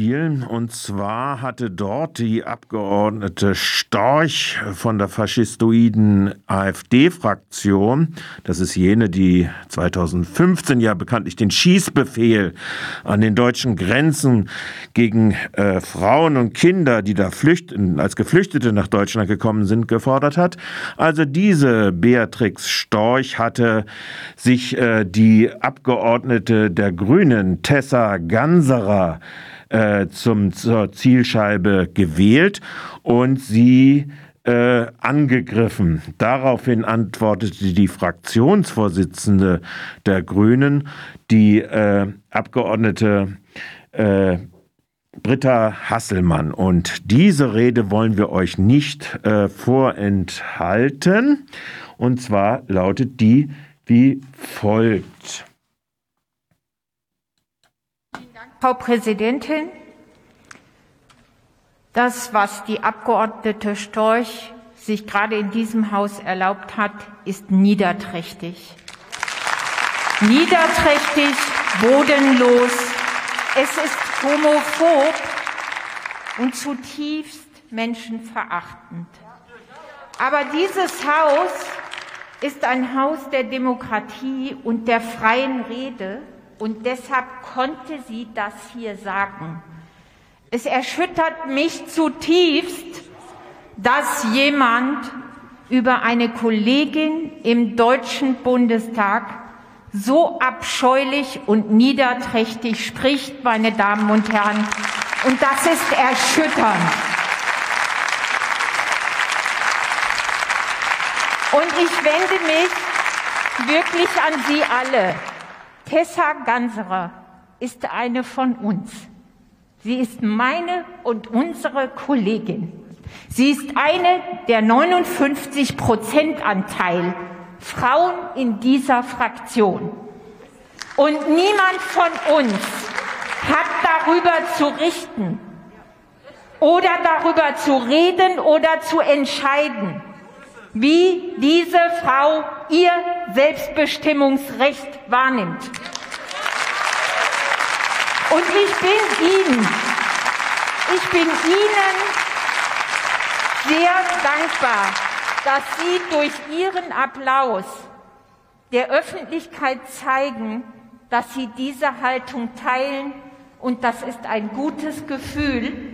spielen. Und zwar hatte dort die Abgeordnete Storch von der faschistoiden AfD-Fraktion, das ist jene, die 2015 ja bekanntlich den Schießbefehl an den deutschen Grenzen gegen äh, Frauen und Kinder, die da flüchten, als Geflüchtete nach Deutschland gekommen sind, gefordert hat. Also diese Beatrix Storch hatte sich äh, die Abgeordnete der Grünen, Tessa Ganserer, äh, zum, zur Zielscheibe gewählt und sie äh, angegriffen. Daraufhin antwortete die Fraktionsvorsitzende der Grünen, die äh, Abgeordnete äh, Britta Hasselmann. Und diese Rede wollen wir euch nicht äh, vorenthalten. Und zwar lautet die wie folgt. Frau Präsidentin, das, was die Abgeordnete Storch sich gerade in diesem Haus erlaubt hat, ist niederträchtig. Niederträchtig, bodenlos. Es ist homophob und zutiefst menschenverachtend. Aber dieses Haus ist ein Haus der Demokratie und der freien Rede und deshalb konnte sie das hier sagen. Es erschüttert mich zutiefst, dass jemand über eine Kollegin im Deutschen Bundestag so abscheulich und niederträchtig spricht, meine Damen und Herren. Und das ist erschütternd. Und ich wende mich wirklich an Sie alle. Tessa Ganserer ist eine von uns. Sie ist meine und unsere Kollegin. Sie ist eine der 59 Prozent Anteil Frauen in dieser Fraktion. Und niemand von uns hat darüber zu richten oder darüber zu reden oder zu entscheiden, wie diese Frau ihr Selbstbestimmungsrecht wahrnimmt. Und ich bin Ihnen, ich bin Ihnen sehr dankbar, dass Sie durch Ihren Applaus der Öffentlichkeit zeigen, dass Sie diese Haltung teilen. Und das ist ein gutes Gefühl,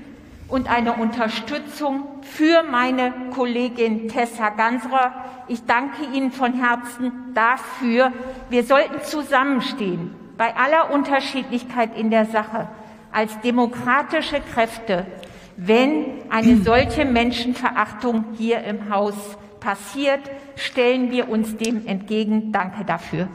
und eine Unterstützung für meine Kollegin Tessa Gansrer. Ich danke Ihnen von Herzen dafür. Wir sollten zusammenstehen, bei aller Unterschiedlichkeit in der Sache, als demokratische Kräfte, wenn eine solche Menschenverachtung hier im Haus passiert, stellen wir uns dem entgegen. Danke dafür.